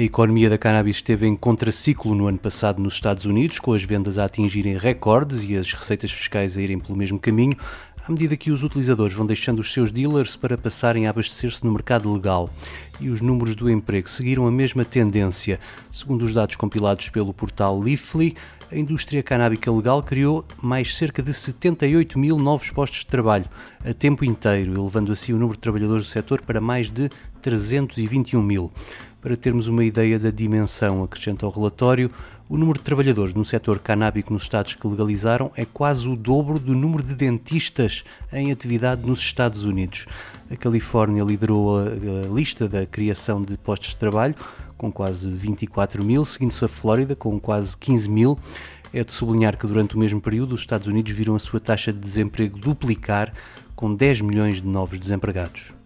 A economia da cannabis esteve em contraciclo no ano passado nos Estados Unidos, com as vendas a atingirem recordes e as receitas fiscais a irem pelo mesmo caminho, à medida que os utilizadores vão deixando os seus dealers para passarem a abastecer-se no mercado legal. E os números do emprego seguiram a mesma tendência. Segundo os dados compilados pelo portal Leafly, a indústria canábica legal criou mais cerca de 78 mil novos postos de trabalho a tempo inteiro, elevando assim o número de trabalhadores do setor para mais de 321 mil. Para termos uma ideia da dimensão, acrescenta o relatório, o número de trabalhadores no setor canábico nos Estados que legalizaram é quase o dobro do número de dentistas em atividade nos Estados Unidos. A Califórnia liderou a, a lista da criação de postos de trabalho, com quase 24 mil, seguindo-se a Flórida, com quase 15 mil. É de sublinhar que durante o mesmo período os Estados Unidos viram a sua taxa de desemprego duplicar, com 10 milhões de novos desempregados.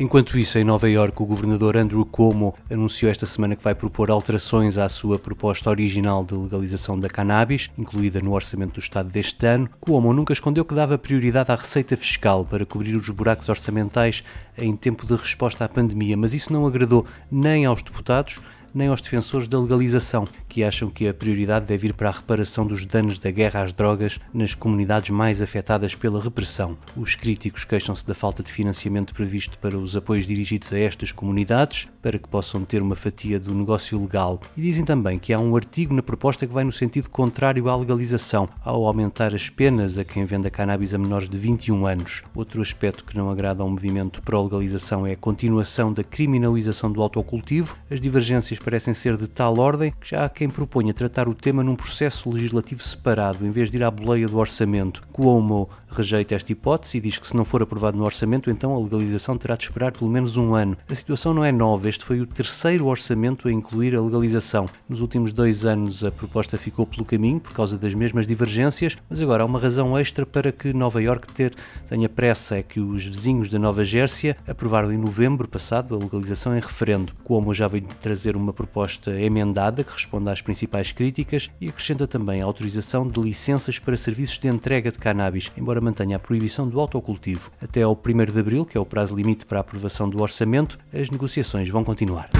Enquanto isso, em Nova Iorque, o governador Andrew Cuomo anunciou esta semana que vai propor alterações à sua proposta original de legalização da cannabis, incluída no orçamento do Estado deste ano. Cuomo nunca escondeu que dava prioridade à receita fiscal para cobrir os buracos orçamentais em tempo de resposta à pandemia, mas isso não agradou nem aos deputados nem aos defensores da legalização, que acham que a prioridade deve ir para a reparação dos danos da guerra às drogas nas comunidades mais afetadas pela repressão. Os críticos queixam-se da falta de financiamento previsto para os apoios dirigidos a estas comunidades, para que possam ter uma fatia do negócio legal. E dizem também que há um artigo na proposta que vai no sentido contrário à legalização, ao aumentar as penas a quem venda cannabis a menores de 21 anos. Outro aspecto que não agrada ao movimento pró-legalização é a continuação da criminalização do autocultivo. As divergências parecem ser de tal ordem que já há quem proponha tratar o tema num processo legislativo separado, em vez de ir à boleia do orçamento. Cuomo rejeita esta hipótese e diz que se não for aprovado no orçamento, então a legalização terá de esperar pelo menos um ano. A situação não é nova, este foi o terceiro orçamento a incluir a legalização. Nos últimos dois anos a proposta ficou pelo caminho por causa das mesmas divergências, mas agora há uma razão extra para que Nova York ter, tenha pressa, é que os vizinhos da Nova Gércia aprovaram em novembro passado a legalização em referendo. Como já veio trazer uma proposta emendada que responde às principais críticas e acrescenta também a autorização de licenças para serviços de entrega de cannabis, embora mantenha a proibição do autocultivo. Até ao 1 de abril, que é o prazo limite para a aprovação do orçamento, as negociações vão continuar.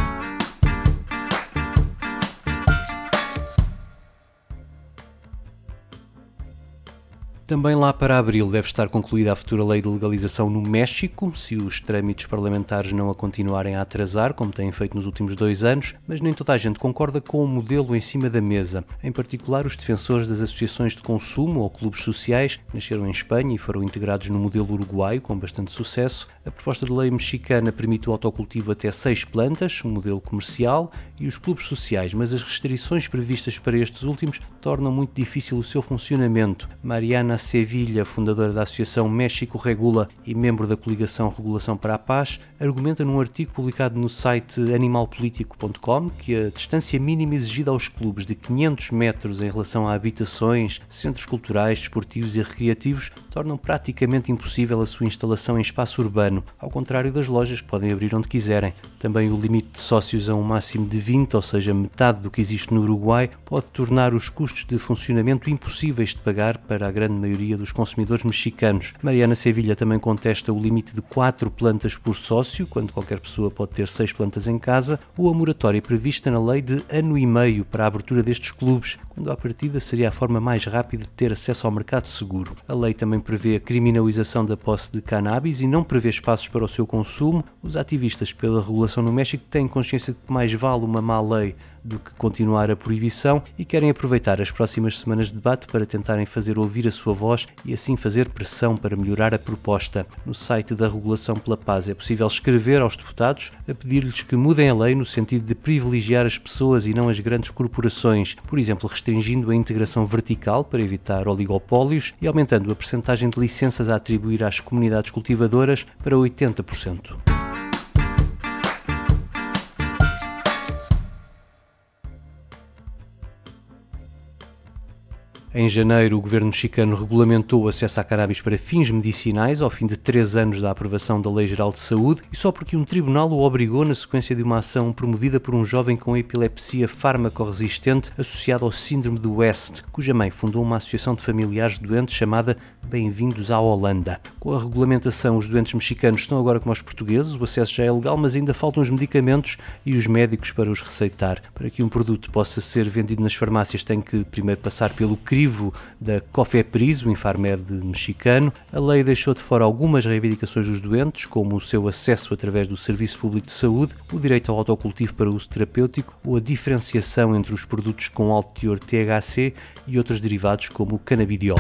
Também lá para abril deve estar concluída a futura lei de legalização no México, se os trâmites parlamentares não a continuarem a atrasar, como têm feito nos últimos dois anos, mas nem toda a gente concorda com o modelo em cima da mesa. Em particular, os defensores das associações de consumo ou clubes sociais nasceram em Espanha e foram integrados no modelo uruguaio com bastante sucesso. A proposta de lei mexicana permite o autocultivo até seis plantas, um modelo comercial, e os clubes sociais, mas as restrições previstas para estes últimos tornam muito difícil o seu funcionamento. Mariana Sevilla, fundadora da Associação México Regula e membro da coligação Regulação para a Paz, argumenta num artigo publicado no site animalpolitico.com que a distância mínima exigida aos clubes de 500 metros em relação a habitações, centros culturais, desportivos e recreativos tornam praticamente impossível a sua instalação em espaço urbano, ao contrário das lojas que podem abrir onde quiserem. Também o limite de sócios a um máximo de 20, ou seja, metade do que existe no Uruguai, pode tornar os custos de funcionamento impossíveis de pagar para a grande maioria dos consumidores mexicanos. Mariana Sevilha também contesta o limite de 4 plantas por sócio, quando qualquer pessoa pode ter 6 plantas em casa, ou a moratória prevista na lei de ano e meio para a abertura destes clubes, quando à partida seria a forma mais rápida de ter acesso ao mercado seguro. A lei também prevê a criminalização da posse de cannabis e não prevê espaços para o seu consumo. Os ativistas pela regulação no México têm consciência de que mais vale uma má lei do que continuar a proibição e querem aproveitar as próximas semanas de debate para tentarem fazer ouvir a sua voz e assim fazer pressão para melhorar a proposta. No site da Regulação pela Paz é possível escrever aos deputados a pedir-lhes que mudem a lei no sentido de privilegiar as pessoas e não as grandes corporações, por exemplo, restringindo a integração vertical para evitar oligopólios e aumentando a percentagem de licenças a atribuir às comunidades cultivadoras para 80%. Em janeiro, o governo mexicano regulamentou o acesso à cannabis para fins medicinais ao fim de três anos da aprovação da Lei Geral de Saúde e só porque um tribunal o obrigou na sequência de uma ação promovida por um jovem com epilepsia farmacorresistente associado ao síndrome do West, cuja mãe fundou uma associação de familiares doentes chamada Bem-vindos à Holanda. Com a regulamentação, os doentes mexicanos estão agora como os portugueses, o acesso já é legal, mas ainda faltam os medicamentos e os médicos para os receitar. Para que um produto possa ser vendido nas farmácias, tem que primeiro passar pelo crime crivo da Cofepris, o Infarmed mexicano. A lei deixou de fora algumas reivindicações dos doentes, como o seu acesso através do Serviço Público de Saúde, o direito ao autocultivo para uso terapêutico ou a diferenciação entre os produtos com alto teor THC e outros derivados como o canabidiol.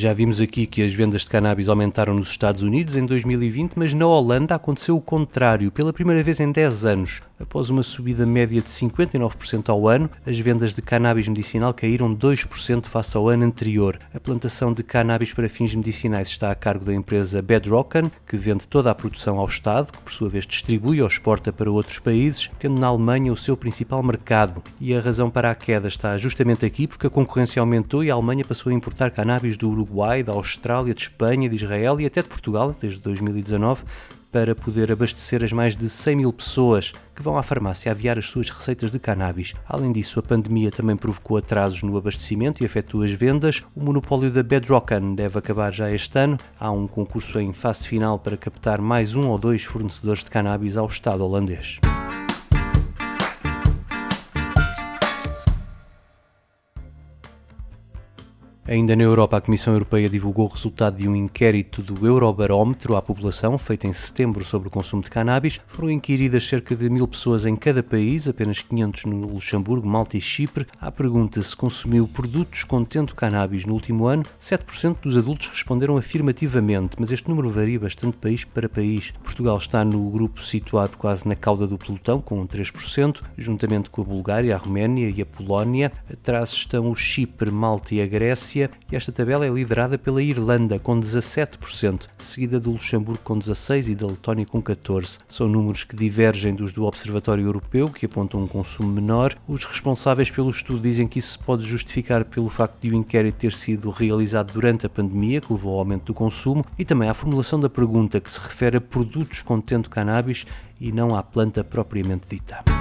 Já vimos aqui que as vendas de cannabis aumentaram nos Estados Unidos em 2020, mas na Holanda aconteceu o contrário. Pela primeira vez em 10 anos, após uma subida média de 59% ao ano, as vendas de cannabis medicinal caíram 2% face ao ano anterior. A plantação de cannabis para fins medicinais está a cargo da empresa Bedrocken, que vende toda a produção ao Estado, que por sua vez distribui ou exporta para outros países, tendo na Alemanha o seu principal mercado. E a razão para a queda está justamente aqui, porque a concorrência aumentou e a Alemanha passou a importar cannabis do Uruguai Uruguai, da Austrália, de Espanha, de Israel e até de Portugal, desde 2019, para poder abastecer as mais de 100 mil pessoas que vão à farmácia aviar as suas receitas de cannabis. Além disso, a pandemia também provocou atrasos no abastecimento e afetou as vendas. O monopólio da Bedrockan deve acabar já este ano. Há um concurso em fase final para captar mais um ou dois fornecedores de cannabis ao Estado holandês. Ainda na Europa, a Comissão Europeia divulgou o resultado de um inquérito do Eurobarómetro à população, feito em setembro sobre o consumo de cannabis. Foram inquiridas cerca de mil pessoas em cada país, apenas 500 no Luxemburgo, Malta e Chipre. À pergunta se consumiu produtos contendo cannabis no último ano, 7% dos adultos responderam afirmativamente, mas este número varia bastante país para país. Portugal está no grupo situado quase na cauda do pelotão, com 3%, juntamente com a Bulgária, a Roménia e a Polónia. Atrás estão o Chipre, Malta e a Grécia e esta tabela é liderada pela Irlanda com 17%, seguida do Luxemburgo com 16% e da Letónia com 14%. São números que divergem dos do Observatório Europeu, que apontam um consumo menor. Os responsáveis pelo estudo dizem que isso se pode justificar pelo facto de o inquérito ter sido realizado durante a pandemia, que levou ao aumento do consumo, e também à formulação da pergunta, que se refere a produtos contendo cannabis e não à planta propriamente dita.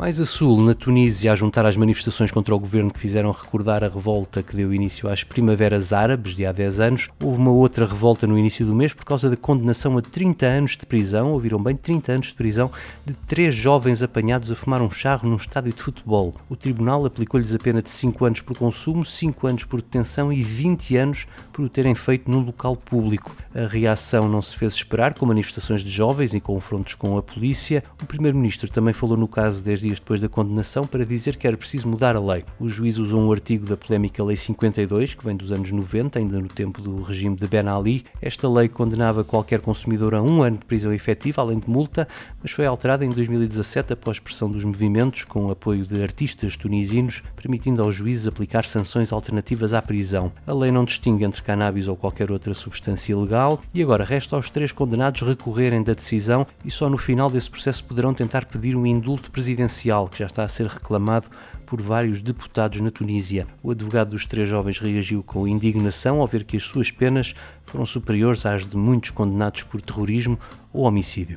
Mais a sul, na Tunísia, a juntar às manifestações contra o governo que fizeram recordar a revolta que deu início às Primaveras Árabes de há 10 anos, houve uma outra revolta no início do mês por causa da condenação a 30 anos de prisão, ouviram bem, 30 anos de prisão, de três jovens apanhados a fumar um charro num estádio de futebol. O tribunal aplicou-lhes a pena de 5 anos por consumo, 5 anos por detenção e 20 anos por o terem feito num local público. A reação não se fez esperar, com manifestações de jovens e confrontos com a polícia. O primeiro-ministro também falou no caso desde dias depois da condenação para dizer que era preciso mudar a lei. O juiz usou um artigo da polémica Lei 52, que vem dos anos 90, ainda no tempo do regime de Ben Ali. Esta lei condenava qualquer consumidor a um ano de prisão efetiva, além de multa, mas foi alterada em 2017 após pressão dos movimentos, com apoio de artistas tunisinos, permitindo aos juízes aplicar sanções alternativas à prisão. A lei não distingue entre cannabis ou qualquer outra substância ilegal e agora resta aos três condenados recorrerem da decisão e só no final desse processo poderão tentar pedir um indulto presidencial que já está a ser reclamado por vários deputados na Tunísia. O advogado dos três jovens reagiu com indignação ao ver que as suas penas foram superiores às de muitos condenados por terrorismo ou homicídio.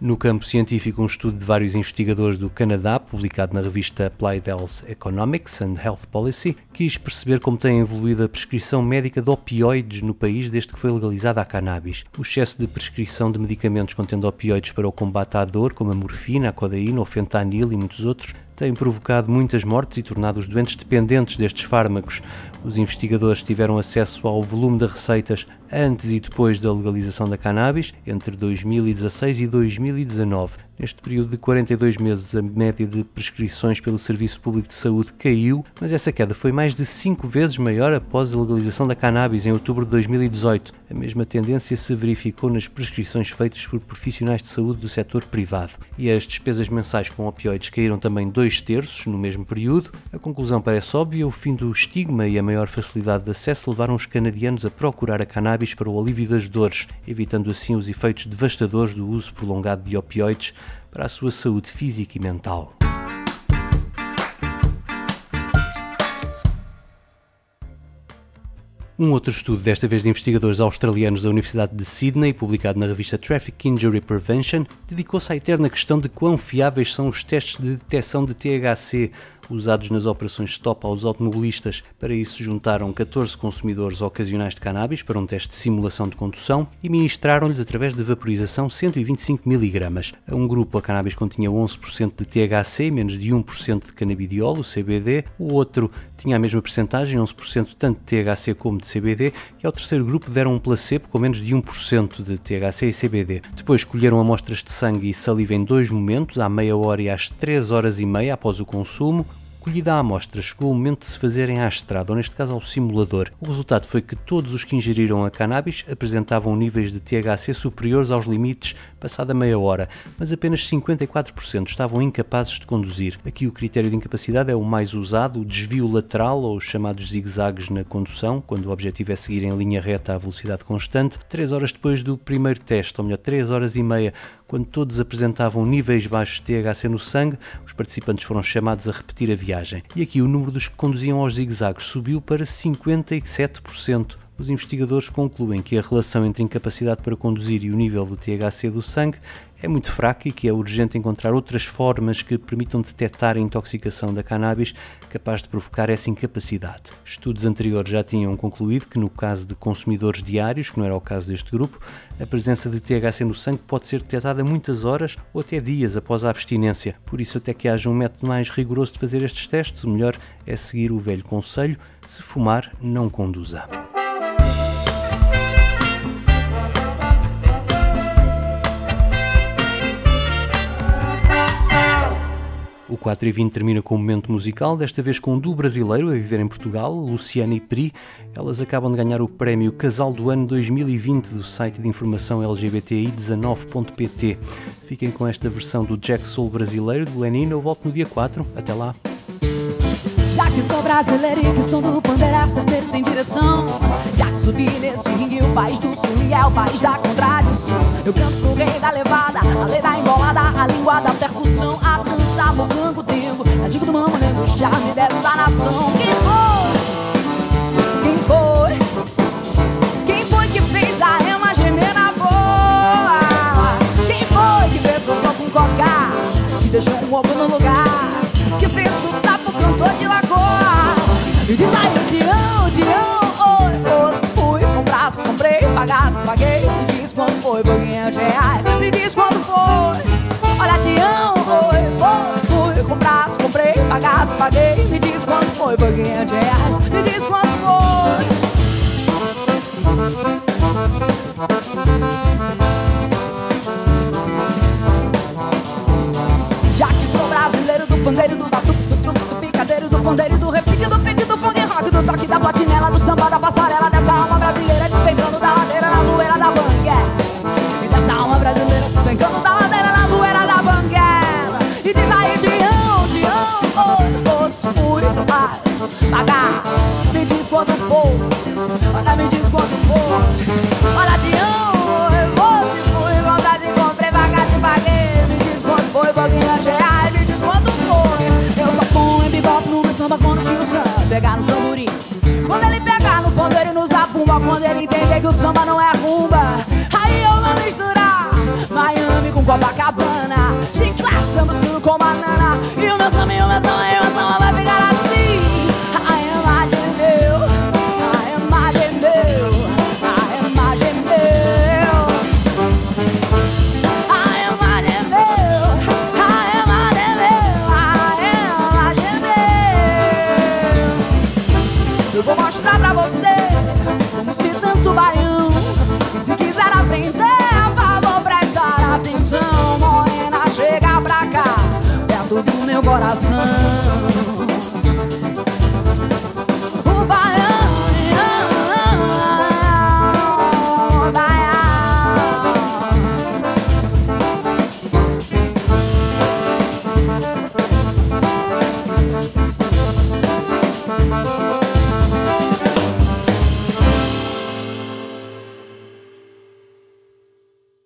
No campo científico, um estudo de vários investigadores do Canadá, publicado na revista Applied Health Economics and Health Policy, quis perceber como tem evoluído a prescrição médica de opioides no país desde que foi legalizada a cannabis. O excesso de prescrição de medicamentos contendo opioides para o combate à dor, como a morfina, a codeína, o fentanil e muitos outros, tem provocado muitas mortes e tornado os doentes dependentes destes fármacos. Os investigadores tiveram acesso ao volume de receitas antes e depois da legalização da cannabis, entre 2016 e 2019. Neste período de 42 meses, a média de prescrições pelo Serviço Público de Saúde caiu, mas essa queda foi mais de 5 vezes maior após a legalização da cannabis em outubro de 2018. A mesma tendência se verificou nas prescrições feitas por profissionais de saúde do setor privado. E as despesas mensais com opioides caíram também dois terços no mesmo período. A conclusão parece óbvia: o fim do estigma e a maior facilidade de acesso levaram os canadianos a procurar a cannabis para o alívio das dores, evitando assim os efeitos devastadores do uso prolongado de opioides para a sua saúde física e mental. Um outro estudo, desta vez de investigadores australianos da Universidade de Sydney, publicado na revista Traffic Injury Prevention, dedicou-se à eterna questão de quão fiáveis são os testes de detecção de THC usados nas operações stop aos automobilistas. Para isso, juntaram 14 consumidores ocasionais de cannabis para um teste de simulação de condução e ministraram-lhes, através de vaporização, 125 mg. A um grupo, a cannabis continha 11% de THC, menos de 1% de canabidiol, o CBD. O outro tinha a mesma percentagem, 11% tanto de THC como de CBD. E ao terceiro grupo deram um placebo com menos de 1% de THC e CBD. Depois escolheram amostras de sangue e saliva em dois momentos, à meia hora e às 3 horas e meia após o consumo recolhida a amostra, chegou o momento de se fazerem à estrada, ou neste caso ao simulador. O resultado foi que todos os que ingeriram a cannabis apresentavam níveis de THC superiores aos limites passada meia hora, mas apenas 54% estavam incapazes de conduzir. Aqui o critério de incapacidade é o mais usado, o desvio lateral ou os chamados zigue-zagues na condução, quando o objetivo é seguir em linha reta a velocidade constante. Três horas depois do primeiro teste, ou melhor, três horas e meia, quando todos apresentavam níveis baixos de THC no sangue, os participantes foram chamados a repetir a viagem. E aqui o número dos que conduziam aos zigue-zagues subiu para 57%. Os investigadores concluem que a relação entre incapacidade para conduzir e o nível do THC do sangue é muito fraca e que é urgente encontrar outras formas que permitam detectar a intoxicação da cannabis capaz de provocar essa incapacidade. Estudos anteriores já tinham concluído que no caso de consumidores diários, que não era o caso deste grupo, a presença de THC no sangue pode ser detectada muitas horas ou até dias após a abstinência. Por isso, até que haja um método mais rigoroso de fazer estes testes, o melhor é seguir o velho conselho: se fumar, não conduza. O 4 e 20 termina com um momento musical, desta vez com um duo brasileiro a viver em Portugal, Luciana e Pri. Elas acabam de ganhar o prémio Casal do Ano 2020 do site de informação LGBTI19.pt. Fiquem com esta versão do Jack Soul brasileiro do Lenin. Eu volto no dia 4. Até lá. Já que sou brasileiro e que som do pandeira certeiro tem direção Já que subi nesse ringue o país do sul e é o país da contradição Eu canto pro rei da levada, a lei da embolada, a língua da percussão A dança, mocango, dengo, a dica do mamo, lendo o charme dessa nação Quem foi? Quem foi? Quem foi que fez a rema gemer na boa? Quem foi que fez cocô com coca? Que deixou um ovo no lugar? Me diz aí, Dião, Dião, oi, os fui comprar, comprei, pagasse, paguei. Me diz quanto foi, por 500 reais. Me diz quanto foi Olha, Dião, oi, os fui comprar, comprei, pagasse, paguei. Me diz quanto foi, por 500 reais. Me diz quanto foi. Já que sou brasileiro do pandeiro, do batuque, do truque, do picadeiro, do pandeiro, do repique, pagar, me diz quanto for, olha, me diz quanto for. Olha, Dião, oi, moço, fui comprar, de comprei, pagasse, paguei, me diz quanto foi, pouquinho de reais, me diz quanto foi. Eu só ponho bebop no meu samba quando tio Sam pegar no tamborim. Quando ele pegar no pandeiro e no zabumba, quando ele entender que o samba não é coração